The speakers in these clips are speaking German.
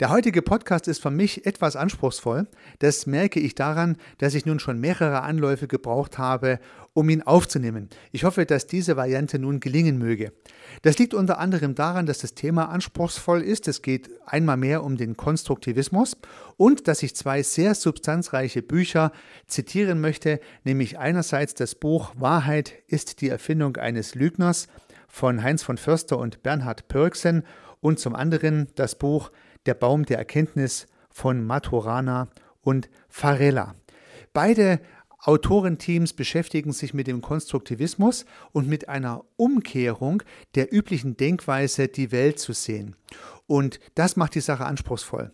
Der heutige Podcast ist für mich etwas anspruchsvoll. Das merke ich daran, dass ich nun schon mehrere Anläufe gebraucht habe, um ihn aufzunehmen. Ich hoffe, dass diese Variante nun gelingen möge. Das liegt unter anderem daran, dass das Thema anspruchsvoll ist. Es geht einmal mehr um den Konstruktivismus und dass ich zwei sehr substanzreiche Bücher zitieren möchte, nämlich einerseits das Buch Wahrheit ist die Erfindung eines Lügners von Heinz von Förster und Bernhard Pörksen und zum anderen das Buch der Baum der Erkenntnis von Maturana und Farella. Beide Autorenteams beschäftigen sich mit dem Konstruktivismus und mit einer Umkehrung der üblichen Denkweise, die Welt zu sehen. Und das macht die Sache anspruchsvoll.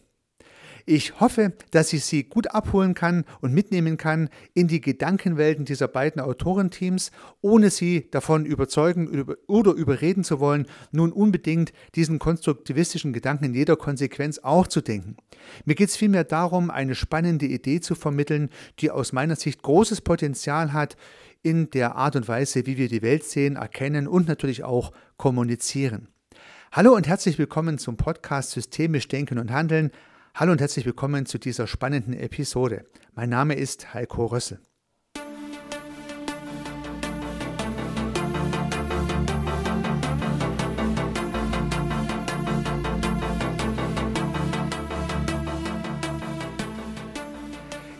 Ich hoffe, dass ich Sie gut abholen kann und mitnehmen kann in die Gedankenwelten dieser beiden Autorenteams, ohne Sie davon überzeugen oder überreden zu wollen, nun unbedingt diesen konstruktivistischen Gedanken in jeder Konsequenz auch zu denken. Mir geht es vielmehr darum, eine spannende Idee zu vermitteln, die aus meiner Sicht großes Potenzial hat, in der Art und Weise, wie wir die Welt sehen, erkennen und natürlich auch kommunizieren. Hallo und herzlich willkommen zum Podcast Systemisch Denken und Handeln. Hallo und herzlich willkommen zu dieser spannenden Episode. Mein Name ist Heiko Rössel.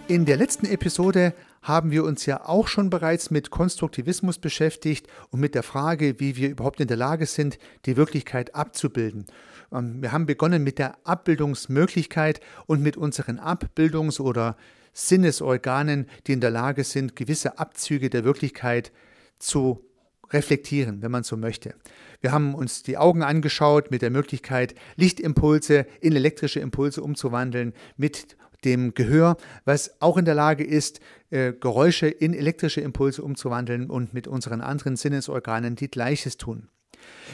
In der letzten Episode haben wir uns ja auch schon bereits mit Konstruktivismus beschäftigt und mit der Frage, wie wir überhaupt in der Lage sind, die Wirklichkeit abzubilden. Ähm, wir haben begonnen mit der Abbildungsmöglichkeit und mit unseren Abbildungs- oder Sinnesorganen, die in der Lage sind, gewisse Abzüge der Wirklichkeit zu reflektieren, wenn man so möchte. Wir haben uns die Augen angeschaut mit der Möglichkeit, Lichtimpulse in elektrische Impulse umzuwandeln, mit dem Gehör, was auch in der Lage ist, äh, Geräusche in elektrische Impulse umzuwandeln und mit unseren anderen Sinnesorganen die Gleiches tun.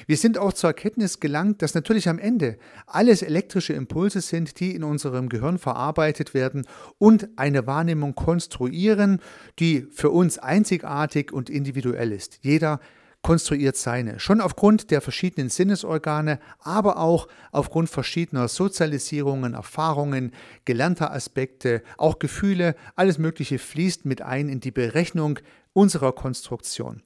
Wir sind auch zur Erkenntnis gelangt, dass natürlich am Ende alles elektrische Impulse sind, die in unserem Gehirn verarbeitet werden und eine Wahrnehmung konstruieren, die für uns einzigartig und individuell ist. Jeder konstruiert seine. Schon aufgrund der verschiedenen Sinnesorgane, aber auch aufgrund verschiedener Sozialisierungen, Erfahrungen, gelernter Aspekte, auch Gefühle, alles Mögliche fließt mit ein in die Berechnung unserer Konstruktion.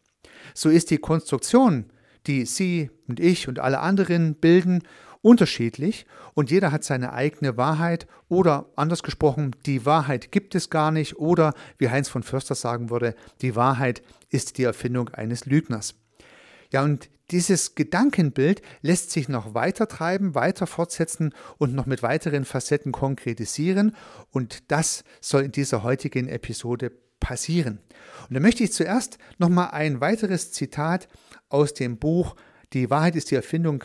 So ist die Konstruktion die Sie und ich und alle anderen bilden, unterschiedlich und jeder hat seine eigene Wahrheit oder anders gesprochen, die Wahrheit gibt es gar nicht oder wie Heinz von Förster sagen würde, die Wahrheit ist die Erfindung eines Lügners. Ja, und dieses Gedankenbild lässt sich noch weiter treiben, weiter fortsetzen und noch mit weiteren Facetten konkretisieren und das soll in dieser heutigen Episode passieren. Und da möchte ich zuerst nochmal ein weiteres Zitat aus dem Buch Die Wahrheit ist die Erfindung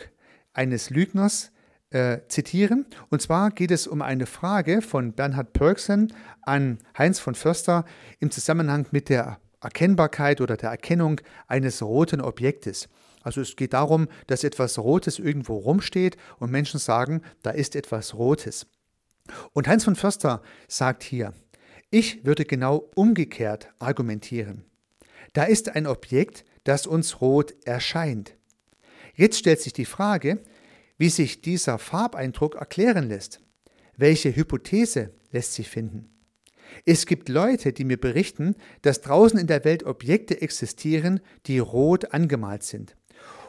eines Lügners äh, zitieren. Und zwar geht es um eine Frage von Bernhard Pörksen an Heinz von Förster im Zusammenhang mit der Erkennbarkeit oder der Erkennung eines roten Objektes. Also es geht darum, dass etwas Rotes irgendwo rumsteht und Menschen sagen, da ist etwas Rotes. Und Heinz von Förster sagt hier, ich würde genau umgekehrt argumentieren. Da ist ein Objekt, das uns rot erscheint. Jetzt stellt sich die Frage, wie sich dieser Farbeindruck erklären lässt. Welche Hypothese lässt sich finden? Es gibt Leute, die mir berichten, dass draußen in der Welt Objekte existieren, die rot angemalt sind.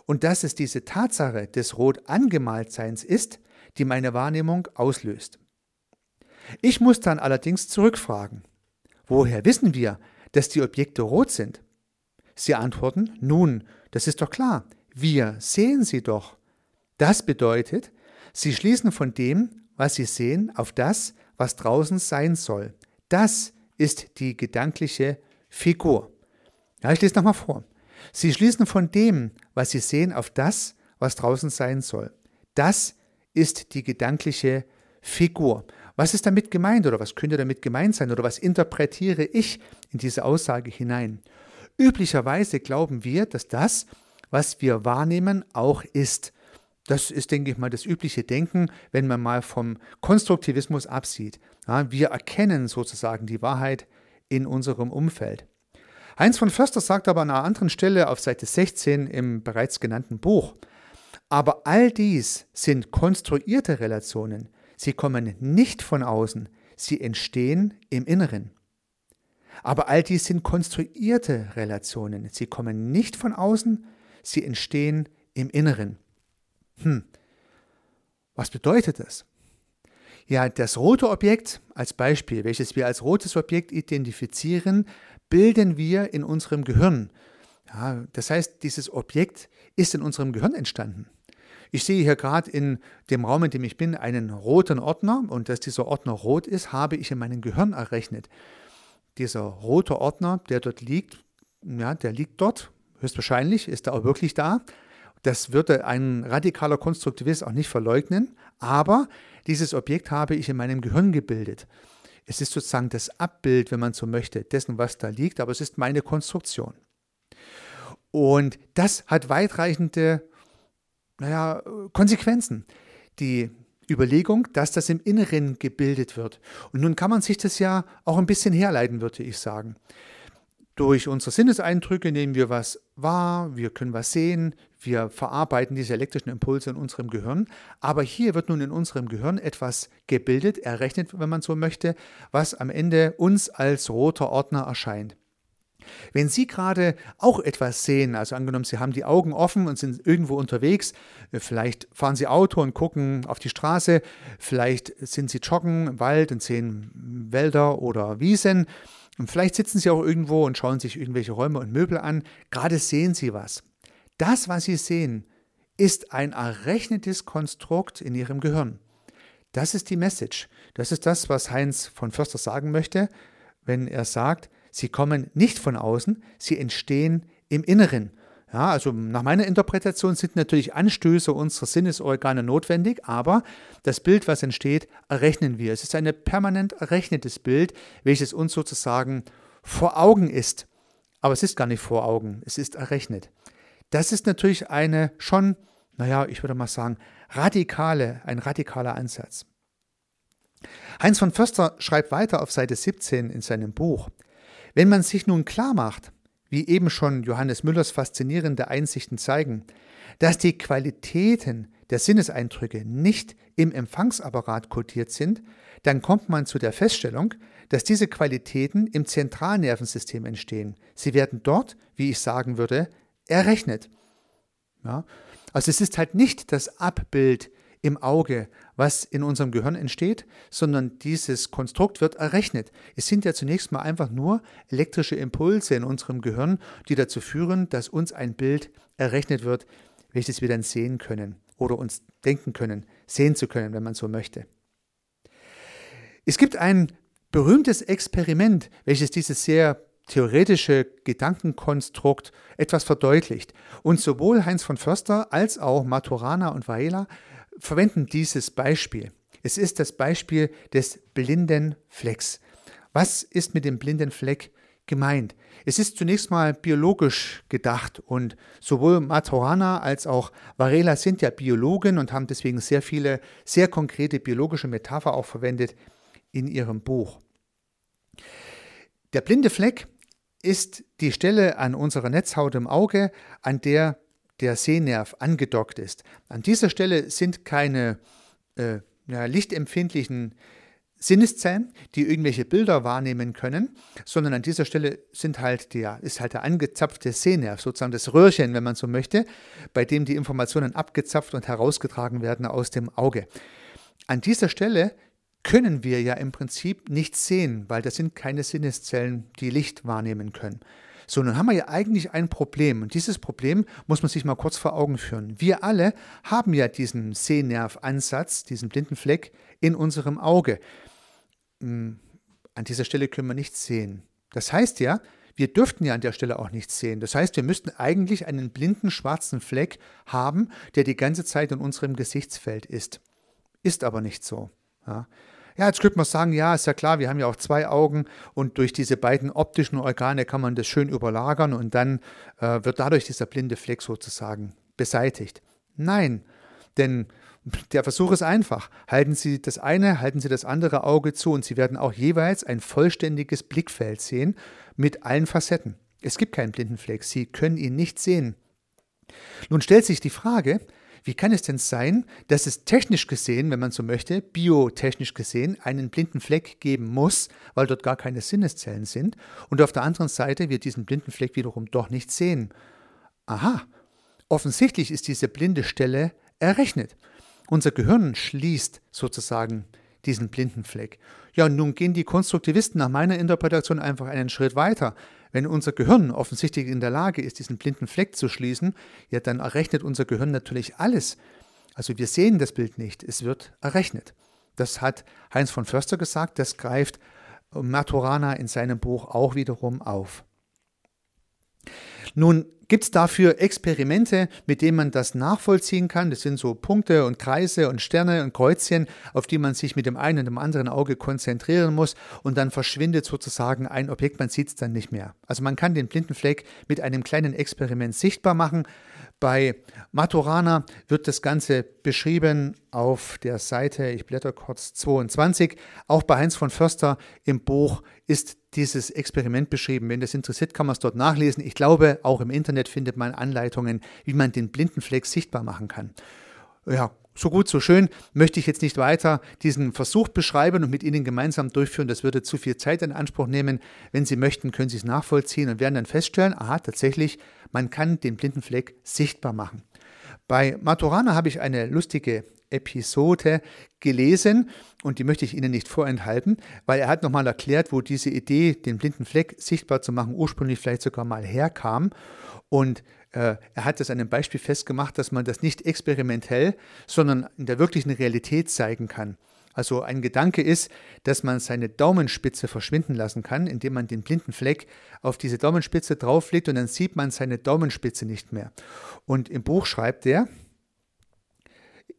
Und dass es diese Tatsache des rot angemaltseins ist, die meine Wahrnehmung auslöst. Ich muss dann allerdings zurückfragen. Woher wissen wir, dass die Objekte rot sind? Sie antworten, nun, das ist doch klar, wir sehen sie doch. Das bedeutet, sie schließen von dem, was sie sehen, auf das, was draußen sein soll. Das ist die gedankliche Figur. Ja, ich lese nochmal vor. Sie schließen von dem, was sie sehen, auf das, was draußen sein soll. Das ist die gedankliche Figur. Was ist damit gemeint oder was könnte damit gemeint sein oder was interpretiere ich in diese Aussage hinein? Üblicherweise glauben wir, dass das, was wir wahrnehmen, auch ist. Das ist, denke ich mal, das übliche Denken, wenn man mal vom Konstruktivismus absieht. Ja, wir erkennen sozusagen die Wahrheit in unserem Umfeld. Heinz von Förster sagt aber an einer anderen Stelle auf Seite 16 im bereits genannten Buch, aber all dies sind konstruierte Relationen. Sie kommen nicht von außen, sie entstehen im Inneren. Aber all dies sind konstruierte Relationen. Sie kommen nicht von außen, sie entstehen im Inneren. Hm, was bedeutet das? Ja, das rote Objekt als Beispiel, welches wir als rotes Objekt identifizieren, bilden wir in unserem Gehirn. Ja, das heißt, dieses Objekt ist in unserem Gehirn entstanden. Ich sehe hier gerade in dem Raum, in dem ich bin, einen roten Ordner und dass dieser Ordner rot ist, habe ich in meinem Gehirn errechnet. Dieser rote Ordner, der dort liegt, ja, der liegt dort, höchstwahrscheinlich ist er auch wirklich da. Das würde ein radikaler Konstruktivist auch nicht verleugnen, aber dieses Objekt habe ich in meinem Gehirn gebildet. Es ist sozusagen das Abbild, wenn man so möchte, dessen, was da liegt, aber es ist meine Konstruktion. Und das hat weitreichende naja, Konsequenzen. Die Überlegung, dass das im Inneren gebildet wird. Und nun kann man sich das ja auch ein bisschen herleiten, würde ich sagen. Durch unsere Sinneseindrücke nehmen wir was wahr, wir können was sehen, wir verarbeiten diese elektrischen Impulse in unserem Gehirn. Aber hier wird nun in unserem Gehirn etwas gebildet, errechnet, wenn man so möchte, was am Ende uns als roter Ordner erscheint. Wenn Sie gerade auch etwas sehen, also angenommen, Sie haben die Augen offen und sind irgendwo unterwegs, äh, vielleicht fahren Sie Auto und gucken auf die Straße, vielleicht sind Sie joggen im Wald und sehen Wälder oder Wiesen, und vielleicht sitzen Sie auch irgendwo und schauen sich irgendwelche Räume und Möbel an, gerade sehen Sie was. Das, was Sie sehen, ist ein errechnetes Konstrukt in Ihrem Gehirn. Das ist die Message. Das ist das, was Heinz von Förster sagen möchte, wenn er sagt, Sie kommen nicht von außen, sie entstehen im Inneren. Ja, also nach meiner Interpretation sind natürlich Anstöße unserer Sinnesorgane notwendig, aber das Bild, was entsteht, errechnen wir. Es ist ein permanent errechnetes Bild, welches uns sozusagen vor Augen ist. Aber es ist gar nicht vor Augen, es ist errechnet. Das ist natürlich eine schon, naja, ich würde mal sagen, radikale, ein radikaler Ansatz. Heinz von Förster schreibt weiter auf Seite 17 in seinem Buch, wenn man sich nun klar macht, wie eben schon Johannes Müllers faszinierende Einsichten zeigen, dass die Qualitäten der Sinneseindrücke nicht im Empfangsapparat kodiert sind, dann kommt man zu der Feststellung, dass diese Qualitäten im Zentralnervensystem entstehen. Sie werden dort, wie ich sagen würde, errechnet. Ja? Also es ist halt nicht das Abbild im Auge, was in unserem Gehirn entsteht, sondern dieses Konstrukt wird errechnet. Es sind ja zunächst mal einfach nur elektrische Impulse in unserem Gehirn, die dazu führen, dass uns ein Bild errechnet wird, welches wir dann sehen können oder uns denken können, sehen zu können, wenn man so möchte. Es gibt ein berühmtes Experiment, welches dieses sehr theoretische Gedankenkonstrukt etwas verdeutlicht. Und sowohl Heinz von Förster als auch Maturana und Varela verwenden dieses Beispiel. Es ist das Beispiel des blinden Flecks. Was ist mit dem blinden Fleck gemeint? Es ist zunächst mal biologisch gedacht und sowohl Maturana als auch Varela sind ja Biologen und haben deswegen sehr viele sehr konkrete biologische Metapher auch verwendet in ihrem Buch. Der blinde Fleck ist die Stelle an unserer Netzhaut im Auge, an der der Sehnerv angedockt ist. An dieser Stelle sind keine äh, ja, lichtempfindlichen Sinneszellen, die irgendwelche Bilder wahrnehmen können, sondern an dieser Stelle sind halt der, ist halt der angezapfte Sehnerv, sozusagen das Röhrchen, wenn man so möchte, bei dem die Informationen abgezapft und herausgetragen werden aus dem Auge. An dieser Stelle können wir ja im Prinzip nichts sehen, weil das sind keine Sinneszellen, die Licht wahrnehmen können. So, nun haben wir ja eigentlich ein Problem und dieses Problem muss man sich mal kurz vor Augen führen. Wir alle haben ja diesen Sehnervansatz, diesen blinden Fleck in unserem Auge. Hm, an dieser Stelle können wir nichts sehen. Das heißt ja, wir dürften ja an der Stelle auch nichts sehen. Das heißt, wir müssten eigentlich einen blinden schwarzen Fleck haben, der die ganze Zeit in unserem Gesichtsfeld ist. Ist aber nicht so. Ja. Ja, jetzt könnte man sagen, ja, ist ja klar, wir haben ja auch zwei Augen und durch diese beiden optischen Organe kann man das schön überlagern und dann äh, wird dadurch dieser blinde Fleck sozusagen beseitigt. Nein, denn der Versuch ist einfach. Halten Sie das eine, halten Sie das andere Auge zu und Sie werden auch jeweils ein vollständiges Blickfeld sehen mit allen Facetten. Es gibt keinen blinden Fleck, Sie können ihn nicht sehen. Nun stellt sich die Frage, wie kann es denn sein, dass es technisch gesehen, wenn man so möchte, biotechnisch gesehen, einen blinden Fleck geben muss, weil dort gar keine Sinneszellen sind, und auf der anderen Seite wir diesen blinden Fleck wiederum doch nicht sehen? Aha, offensichtlich ist diese blinde Stelle errechnet. Unser Gehirn schließt sozusagen diesen blinden Fleck. Ja, und nun gehen die Konstruktivisten nach meiner Interpretation einfach einen Schritt weiter. Wenn unser Gehirn offensichtlich in der Lage ist, diesen blinden Fleck zu schließen, ja, dann errechnet unser Gehirn natürlich alles. Also wir sehen das Bild nicht, es wird errechnet. Das hat Heinz von Förster gesagt, das greift Maturana in seinem Buch auch wiederum auf. Nun gibt es dafür Experimente, mit denen man das nachvollziehen kann. Das sind so Punkte und Kreise und Sterne und Kreuzchen, auf die man sich mit dem einen und dem anderen Auge konzentrieren muss und dann verschwindet sozusagen ein Objekt, man sieht es dann nicht mehr. Also man kann den blinden Fleck mit einem kleinen Experiment sichtbar machen. Bei Maturana wird das Ganze beschrieben auf der Seite, ich blätter kurz 22. Auch bei Heinz von Förster im Buch ist dieses Experiment beschrieben. Wenn das interessiert, kann man es dort nachlesen. Ich glaube, auch im Internet findet man Anleitungen, wie man den blinden Fleck sichtbar machen kann. Ja, so gut, so schön, möchte ich jetzt nicht weiter diesen Versuch beschreiben und mit Ihnen gemeinsam durchführen. Das würde zu viel Zeit in Anspruch nehmen. Wenn Sie möchten, können Sie es nachvollziehen und werden dann feststellen, aha, tatsächlich, man kann den blinden Fleck sichtbar machen. Bei Maturana habe ich eine lustige Episode gelesen und die möchte ich Ihnen nicht vorenthalten, weil er hat nochmal erklärt, wo diese Idee, den blinden Fleck sichtbar zu machen, ursprünglich vielleicht sogar mal herkam. Und äh, er hat das an einem Beispiel festgemacht, dass man das nicht experimentell, sondern in der wirklichen Realität zeigen kann. Also ein Gedanke ist, dass man seine Daumenspitze verschwinden lassen kann, indem man den blinden Fleck auf diese Daumenspitze drauflegt und dann sieht man seine Daumenspitze nicht mehr. Und im Buch schreibt er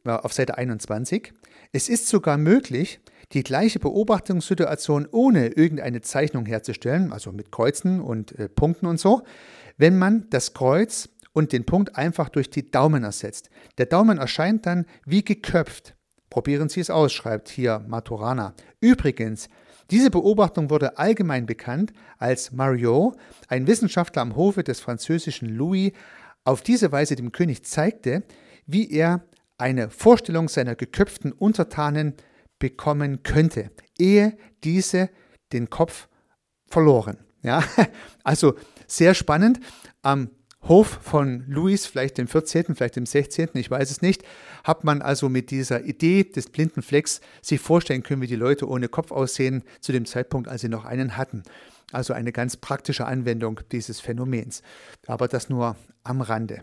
auf Seite 21, es ist sogar möglich, die gleiche Beobachtungssituation ohne irgendeine Zeichnung herzustellen, also mit Kreuzen und äh, Punkten und so, wenn man das Kreuz und den Punkt einfach durch die Daumen ersetzt. Der Daumen erscheint dann wie geköpft. Probieren Sie es aus, schreibt hier Maturana. Übrigens, diese Beobachtung wurde allgemein bekannt, als Mariot, ein Wissenschaftler am Hofe des französischen Louis, auf diese Weise dem König zeigte, wie er eine Vorstellung seiner geköpften Untertanen bekommen könnte, ehe diese den Kopf verloren. Ja, also sehr spannend. Am Hof von Louis, vielleicht dem 14., vielleicht dem 16., ich weiß es nicht, hat man also mit dieser Idee des blinden Flecks sich vorstellen können, wie die Leute ohne Kopf aussehen zu dem Zeitpunkt, als sie noch einen hatten. Also eine ganz praktische Anwendung dieses Phänomens. Aber das nur am Rande.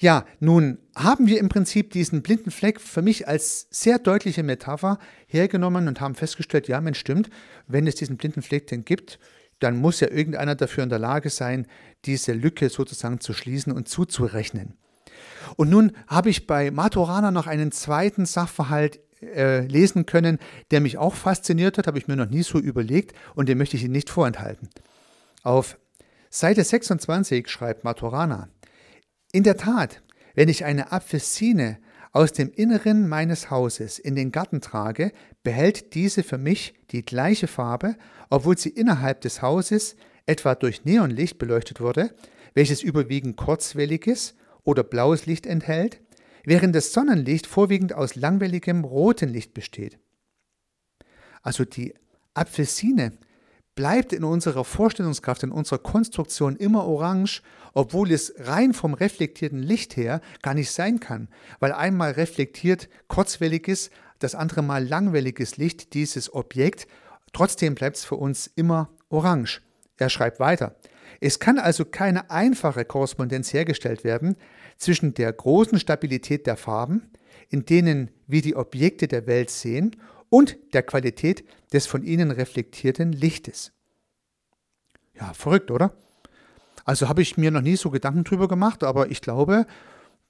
Ja, nun haben wir im Prinzip diesen blinden Fleck für mich als sehr deutliche Metapher hergenommen und haben festgestellt, ja, Mensch, stimmt, wenn es diesen blinden Fleck denn gibt, dann muss ja irgendeiner dafür in der Lage sein, diese Lücke sozusagen zu schließen und zuzurechnen. Und nun habe ich bei Maturana noch einen zweiten Sachverhalt äh, lesen können, der mich auch fasziniert hat, habe ich mir noch nie so überlegt und den möchte ich Ihnen nicht vorenthalten. Auf Seite 26 schreibt Maturana, in der Tat, wenn ich eine Apfelsine aus dem Inneren meines Hauses in den Garten trage, behält diese für mich die gleiche Farbe, obwohl sie innerhalb des Hauses etwa durch Neonlicht beleuchtet wurde, welches überwiegend kurzwelliges oder blaues Licht enthält, während das Sonnenlicht vorwiegend aus langwelligem roten Licht besteht. Also die Apfelsine bleibt in unserer Vorstellungskraft, in unserer Konstruktion immer orange, obwohl es rein vom reflektierten Licht her gar nicht sein kann, weil einmal reflektiert kurzwelliges, das andere Mal langwelliges Licht dieses Objekt, trotzdem bleibt es für uns immer orange. Er schreibt weiter. Es kann also keine einfache Korrespondenz hergestellt werden zwischen der großen Stabilität der Farben, in denen wir die Objekte der Welt sehen, und der Qualität des von ihnen reflektierten Lichtes. Ja, verrückt, oder? Also habe ich mir noch nie so Gedanken drüber gemacht, aber ich glaube,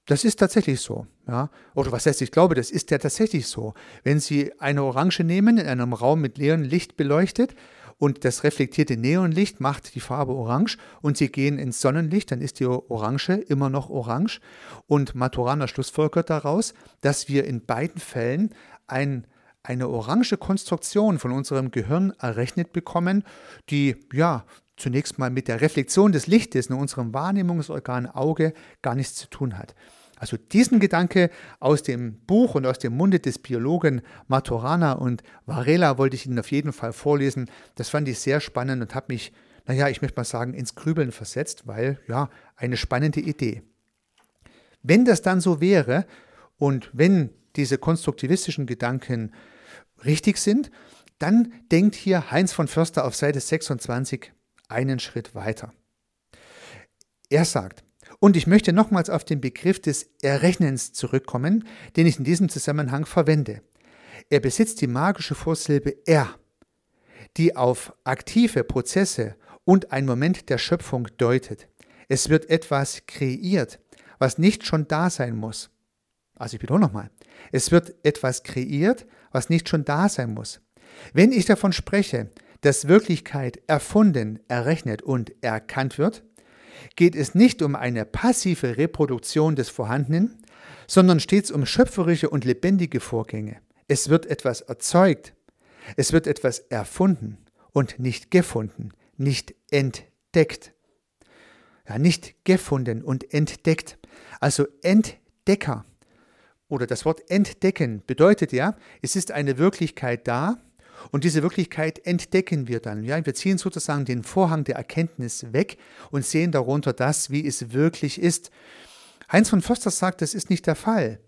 das ist tatsächlich so. Ja? Oder was heißt, ich glaube, das ist ja tatsächlich so. Wenn Sie eine Orange nehmen, in einem Raum mit Neonlicht beleuchtet und das reflektierte Neonlicht macht die Farbe orange und Sie gehen ins Sonnenlicht, dann ist die Orange immer noch orange. Und Maturana schlussfolgert daraus, dass wir in beiden Fällen ein eine orange Konstruktion von unserem Gehirn errechnet bekommen, die ja zunächst mal mit der Reflexion des Lichtes in unserem Wahrnehmungsorgan Auge gar nichts zu tun hat. Also diesen Gedanke aus dem Buch und aus dem Munde des Biologen Maturana und Varela wollte ich Ihnen auf jeden Fall vorlesen. Das fand ich sehr spannend und habe mich, naja, ich möchte mal sagen, ins Grübeln versetzt, weil ja, eine spannende Idee. Wenn das dann so wäre und wenn diese konstruktivistischen Gedanken richtig sind, dann denkt hier Heinz von Förster auf Seite 26 einen Schritt weiter. Er sagt, und ich möchte nochmals auf den Begriff des Errechnens zurückkommen, den ich in diesem Zusammenhang verwende. Er besitzt die magische Vorsilbe er, die auf aktive Prozesse und ein Moment der Schöpfung deutet. Es wird etwas kreiert, was nicht schon da sein muss. Also ich wiederhole nochmal. Es wird etwas kreiert, was nicht schon da sein muss. Wenn ich davon spreche, dass Wirklichkeit erfunden, errechnet und erkannt wird, geht es nicht um eine passive Reproduktion des Vorhandenen, sondern stets um schöpferische und lebendige Vorgänge. Es wird etwas erzeugt, es wird etwas erfunden und nicht gefunden, nicht entdeckt. Ja, nicht gefunden und entdeckt. Also Entdecker oder das Wort entdecken bedeutet ja, es ist eine Wirklichkeit da, und diese Wirklichkeit entdecken wir dann. Ja? Wir ziehen sozusagen den Vorhang der Erkenntnis weg und sehen darunter das, wie es wirklich ist. Heinz von Förster sagt, das ist nicht der Fall.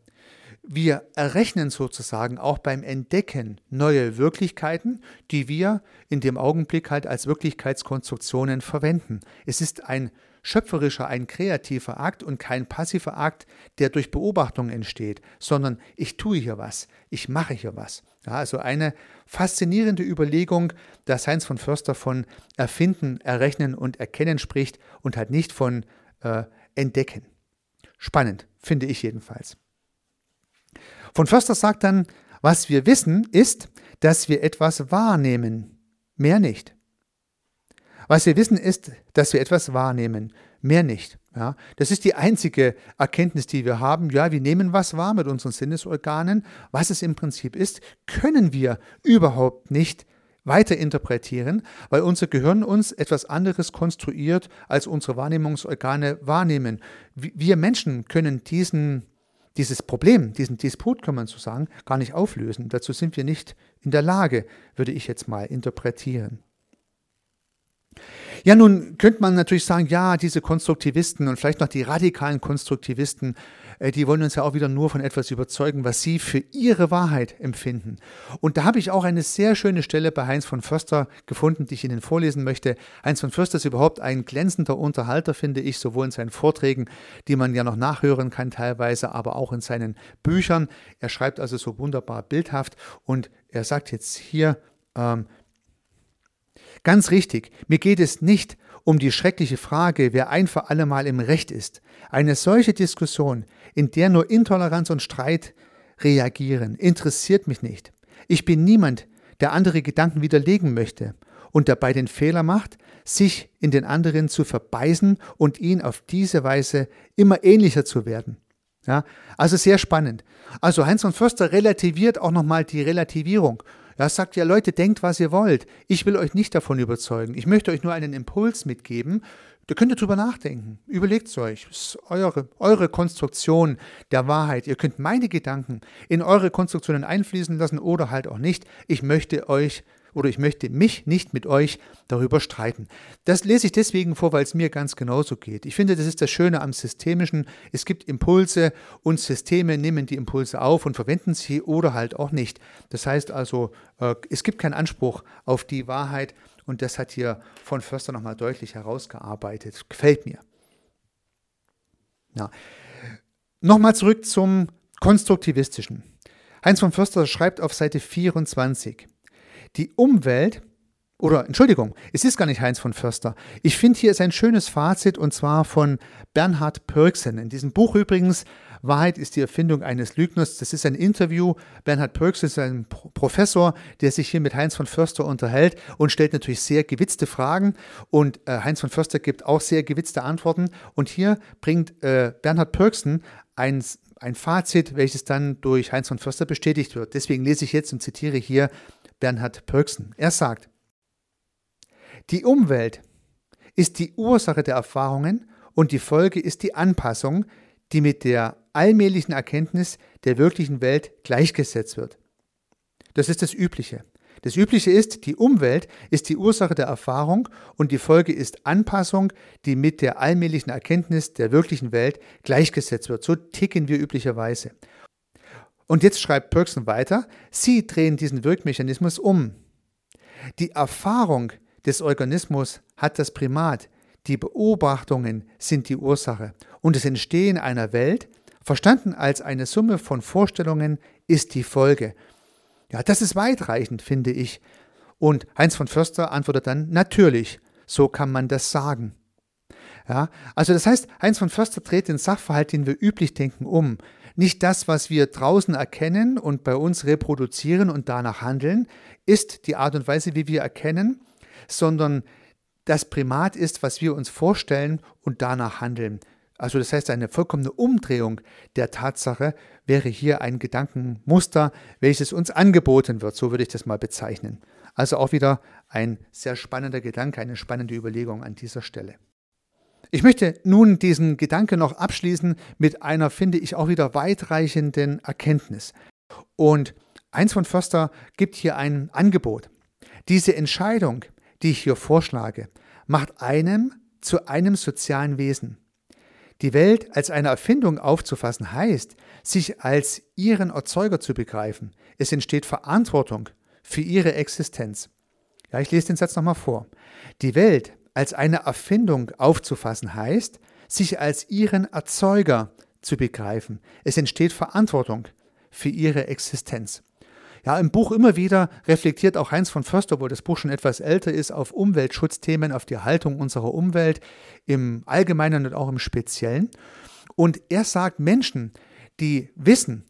Wir errechnen sozusagen auch beim Entdecken neue Wirklichkeiten, die wir in dem Augenblick halt als Wirklichkeitskonstruktionen verwenden. Es ist ein schöpferischer, ein kreativer Akt und kein passiver Akt, der durch Beobachtung entsteht, sondern ich tue hier was, ich mache hier was. Ja, also eine faszinierende Überlegung, dass Heinz von Förster von Erfinden, Errechnen und Erkennen spricht und halt nicht von äh, Entdecken. Spannend, finde ich jedenfalls. Von Förster sagt dann, was wir wissen, ist, dass wir etwas wahrnehmen, mehr nicht. Was wir wissen, ist, dass wir etwas wahrnehmen, mehr nicht. Ja, das ist die einzige Erkenntnis, die wir haben. Ja, wir nehmen was wahr mit unseren Sinnesorganen. Was es im Prinzip ist, können wir überhaupt nicht weiter interpretieren, weil unser Gehirn uns etwas anderes konstruiert, als unsere Wahrnehmungsorgane wahrnehmen. Wir Menschen können diesen, dieses Problem, diesen Disput, kann man so sagen, gar nicht auflösen. Dazu sind wir nicht in der Lage, würde ich jetzt mal interpretieren. Ja, nun könnte man natürlich sagen, ja, diese Konstruktivisten und vielleicht noch die radikalen Konstruktivisten, äh, die wollen uns ja auch wieder nur von etwas überzeugen, was sie für ihre Wahrheit empfinden. Und da habe ich auch eine sehr schöne Stelle bei Heinz von Förster gefunden, die ich Ihnen vorlesen möchte. Heinz von Förster ist überhaupt ein glänzender Unterhalter, finde ich, sowohl in seinen Vorträgen, die man ja noch nachhören kann teilweise, aber auch in seinen Büchern. Er schreibt also so wunderbar bildhaft und er sagt jetzt hier, ähm, Ganz richtig, mir geht es nicht um die schreckliche Frage, wer ein für allemal im Recht ist. Eine solche Diskussion, in der nur Intoleranz und Streit reagieren, interessiert mich nicht. Ich bin niemand, der andere Gedanken widerlegen möchte und dabei den Fehler macht, sich in den anderen zu verbeißen und ihn auf diese Weise immer ähnlicher zu werden. Ja, also sehr spannend. Also Heinz von Förster relativiert auch nochmal die Relativierung er sagt ja, Leute, denkt, was ihr wollt. Ich will euch nicht davon überzeugen. Ich möchte euch nur einen Impuls mitgeben. Da könnt ihr drüber nachdenken. Überlegt es euch. Das ist eure, eure Konstruktion der Wahrheit. Ihr könnt meine Gedanken in eure Konstruktionen einfließen lassen oder halt auch nicht. Ich möchte euch oder ich möchte mich nicht mit euch darüber streiten. Das lese ich deswegen vor, weil es mir ganz genauso geht. Ich finde, das ist das Schöne am Systemischen. Es gibt Impulse und Systeme nehmen die Impulse auf und verwenden sie oder halt auch nicht. Das heißt also, äh, es gibt keinen Anspruch auf die Wahrheit und das hat hier von Förster nochmal deutlich herausgearbeitet. Gefällt mir. Ja. Nochmal zurück zum Konstruktivistischen. Heinz von Förster schreibt auf Seite 24. Die Umwelt, oder Entschuldigung, es ist gar nicht Heinz von Förster. Ich finde hier ist ein schönes Fazit und zwar von Bernhard Pörksen. In diesem Buch übrigens, Wahrheit ist die Erfindung eines Lügners. Das ist ein Interview. Bernhard Pörksen ist ein Professor, der sich hier mit Heinz von Förster unterhält und stellt natürlich sehr gewitzte Fragen. Und äh, Heinz von Förster gibt auch sehr gewitzte Antworten. Und hier bringt äh, Bernhard Pörksen ein ein Fazit, welches dann durch Heinz von Förster bestätigt wird. Deswegen lese ich jetzt und zitiere hier Bernhard Pörksen. Er sagt, die Umwelt ist die Ursache der Erfahrungen und die Folge ist die Anpassung, die mit der allmählichen Erkenntnis der wirklichen Welt gleichgesetzt wird. Das ist das Übliche. Das Übliche ist, die Umwelt ist die Ursache der Erfahrung und die Folge ist Anpassung, die mit der allmählichen Erkenntnis der wirklichen Welt gleichgesetzt wird. So ticken wir üblicherweise. Und jetzt schreibt Perksen weiter, Sie drehen diesen Wirkmechanismus um. Die Erfahrung des Organismus hat das Primat, die Beobachtungen sind die Ursache und das Entstehen einer Welt, verstanden als eine Summe von Vorstellungen, ist die Folge. Ja, das ist weitreichend, finde ich. Und Heinz von Förster antwortet dann, natürlich, so kann man das sagen. Ja, also das heißt, Heinz von Förster dreht den Sachverhalt, den wir üblich denken, um. Nicht das, was wir draußen erkennen und bei uns reproduzieren und danach handeln, ist die Art und Weise, wie wir erkennen, sondern das Primat ist, was wir uns vorstellen und danach handeln. Also das heißt, eine vollkommene Umdrehung der Tatsache wäre hier ein Gedankenmuster, welches uns angeboten wird, so würde ich das mal bezeichnen. Also auch wieder ein sehr spannender Gedanke, eine spannende Überlegung an dieser Stelle. Ich möchte nun diesen Gedanke noch abschließen mit einer, finde ich, auch wieder weitreichenden Erkenntnis. Und Eins von Förster gibt hier ein Angebot. Diese Entscheidung, die ich hier vorschlage, macht einem zu einem sozialen Wesen. Die Welt als eine Erfindung aufzufassen heißt, sich als ihren Erzeuger zu begreifen. Es entsteht Verantwortung für ihre Existenz. Ja, ich lese den Satz nochmal vor. Die Welt als eine Erfindung aufzufassen heißt, sich als ihren Erzeuger zu begreifen. Es entsteht Verantwortung für ihre Existenz. Ja, im Buch immer wieder reflektiert auch Heinz von Förster, wo das Buch schon etwas älter ist, auf Umweltschutzthemen, auf die Haltung unserer Umwelt im Allgemeinen und auch im Speziellen. Und er sagt, Menschen, die wissen,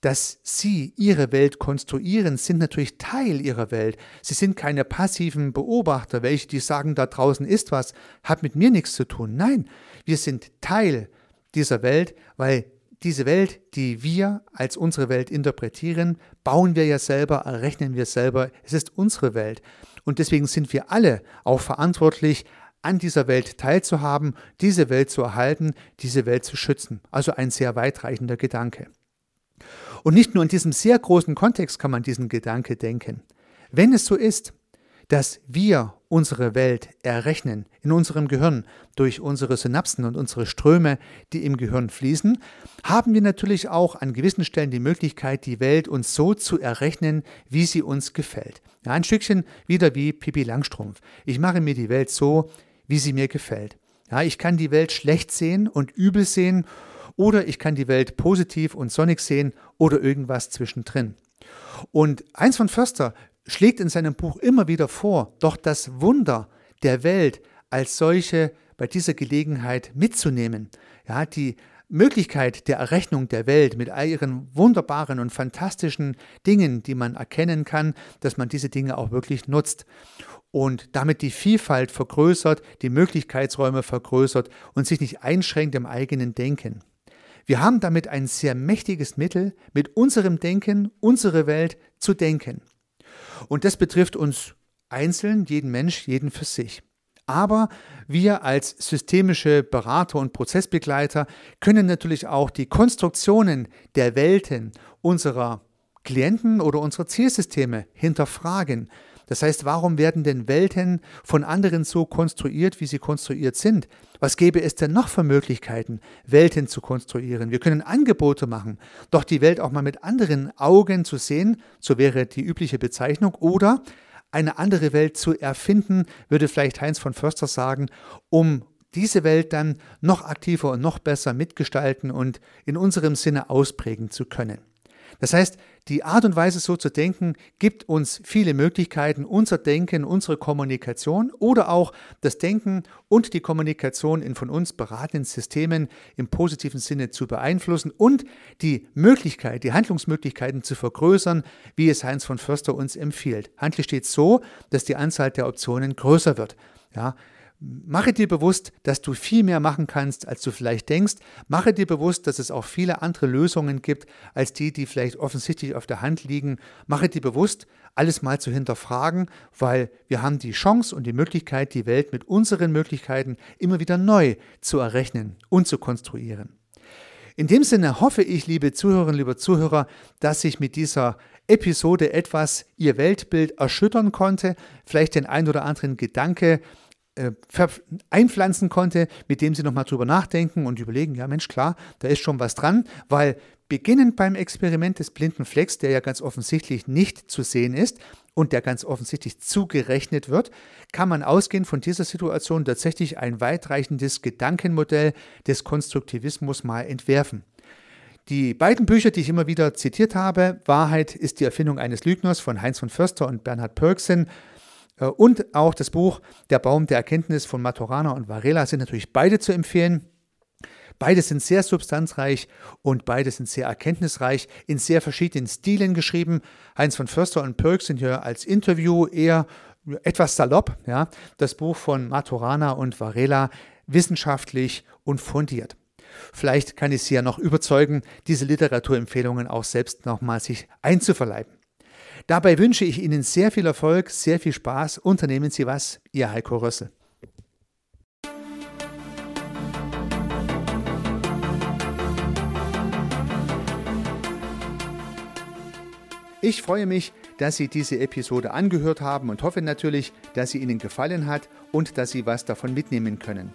dass sie ihre Welt konstruieren, sind natürlich Teil ihrer Welt. Sie sind keine passiven Beobachter, welche die sagen, da draußen ist was, hat mit mir nichts zu tun. Nein, wir sind Teil dieser Welt, weil diese Welt, die wir als unsere Welt interpretieren, bauen wir ja selber, errechnen wir selber. Es ist unsere Welt. Und deswegen sind wir alle auch verantwortlich, an dieser Welt teilzuhaben, diese Welt zu erhalten, diese Welt zu schützen. Also ein sehr weitreichender Gedanke. Und nicht nur in diesem sehr großen Kontext kann man diesen Gedanke denken. Wenn es so ist, dass wir unsere Welt errechnen in unserem Gehirn durch unsere Synapsen und unsere Ströme, die im Gehirn fließen, haben wir natürlich auch an gewissen Stellen die Möglichkeit, die Welt uns so zu errechnen, wie sie uns gefällt. Ja, ein Stückchen wieder wie Pippi Langstrumpf. Ich mache mir die Welt so, wie sie mir gefällt. Ja, ich kann die Welt schlecht sehen und übel sehen oder ich kann die Welt positiv und sonnig sehen oder irgendwas zwischendrin. Und Heinz von Förster schlägt in seinem Buch immer wieder vor, doch das Wunder der Welt als solche bei dieser Gelegenheit mitzunehmen. Ja, die Möglichkeit der Errechnung der Welt mit all ihren wunderbaren und fantastischen Dingen, die man erkennen kann, dass man diese Dinge auch wirklich nutzt und damit die Vielfalt vergrößert, die Möglichkeitsräume vergrößert und sich nicht einschränkt im eigenen Denken. Wir haben damit ein sehr mächtiges Mittel, mit unserem Denken unsere Welt zu denken. Und das betrifft uns einzeln, jeden Mensch, jeden für sich. Aber wir als systemische Berater und Prozessbegleiter können natürlich auch die Konstruktionen der Welten unserer Klienten oder unserer Zielsysteme hinterfragen. Das heißt, warum werden denn Welten von anderen so konstruiert, wie sie konstruiert sind? Was gäbe es denn noch für Möglichkeiten, Welten zu konstruieren? Wir können Angebote machen, doch die Welt auch mal mit anderen Augen zu sehen, so wäre die übliche Bezeichnung, oder eine andere Welt zu erfinden, würde vielleicht Heinz von Förster sagen, um diese Welt dann noch aktiver und noch besser mitgestalten und in unserem Sinne ausprägen zu können. Das heißt, die Art und Weise so zu denken gibt uns viele Möglichkeiten, unser Denken, unsere Kommunikation oder auch das Denken und die Kommunikation in von uns beratenden Systemen im positiven Sinne zu beeinflussen und die Möglichkeit, die Handlungsmöglichkeiten zu vergrößern, wie es Heinz von Förster uns empfiehlt. Handel steht so, dass die Anzahl der Optionen größer wird. Ja, Mache dir bewusst, dass du viel mehr machen kannst, als du vielleicht denkst. Mache dir bewusst, dass es auch viele andere Lösungen gibt, als die, die vielleicht offensichtlich auf der Hand liegen. Mache dir bewusst, alles mal zu hinterfragen, weil wir haben die Chance und die Möglichkeit, die Welt mit unseren Möglichkeiten immer wieder neu zu errechnen und zu konstruieren. In dem Sinne hoffe ich, liebe Zuhörerinnen, liebe Zuhörer, dass ich mit dieser Episode etwas Ihr Weltbild erschüttern konnte, vielleicht den ein oder anderen Gedanke äh, einpflanzen konnte, mit dem Sie nochmal drüber nachdenken und überlegen, ja Mensch, klar, da ist schon was dran, weil beginnend beim Experiment des blinden Flecks, der ja ganz offensichtlich nicht zu sehen ist und der ganz offensichtlich zugerechnet wird, kann man ausgehend von dieser Situation tatsächlich ein weitreichendes Gedankenmodell des Konstruktivismus mal entwerfen. Die beiden Bücher, die ich immer wieder zitiert habe, Wahrheit ist die Erfindung eines Lügners von Heinz von Förster und Bernhard Pörksen und auch das Buch Der Baum der Erkenntnis von Maturana und Varela sind natürlich beide zu empfehlen. Beide sind sehr substanzreich und beide sind sehr erkenntnisreich, in sehr verschiedenen Stilen geschrieben. Heinz von Förster und Pörk sind ja als Interview eher etwas salopp. Ja? Das Buch von Maturana und Varela wissenschaftlich und fundiert. Vielleicht kann ich Sie ja noch überzeugen, diese Literaturempfehlungen auch selbst nochmal sich einzuverleiben. Dabei wünsche ich Ihnen sehr viel Erfolg, sehr viel Spaß. Unternehmen Sie was, Ihr Heiko Rösse. Ich freue mich, dass Sie diese Episode angehört haben und hoffe natürlich, dass sie Ihnen gefallen hat und dass Sie was davon mitnehmen können.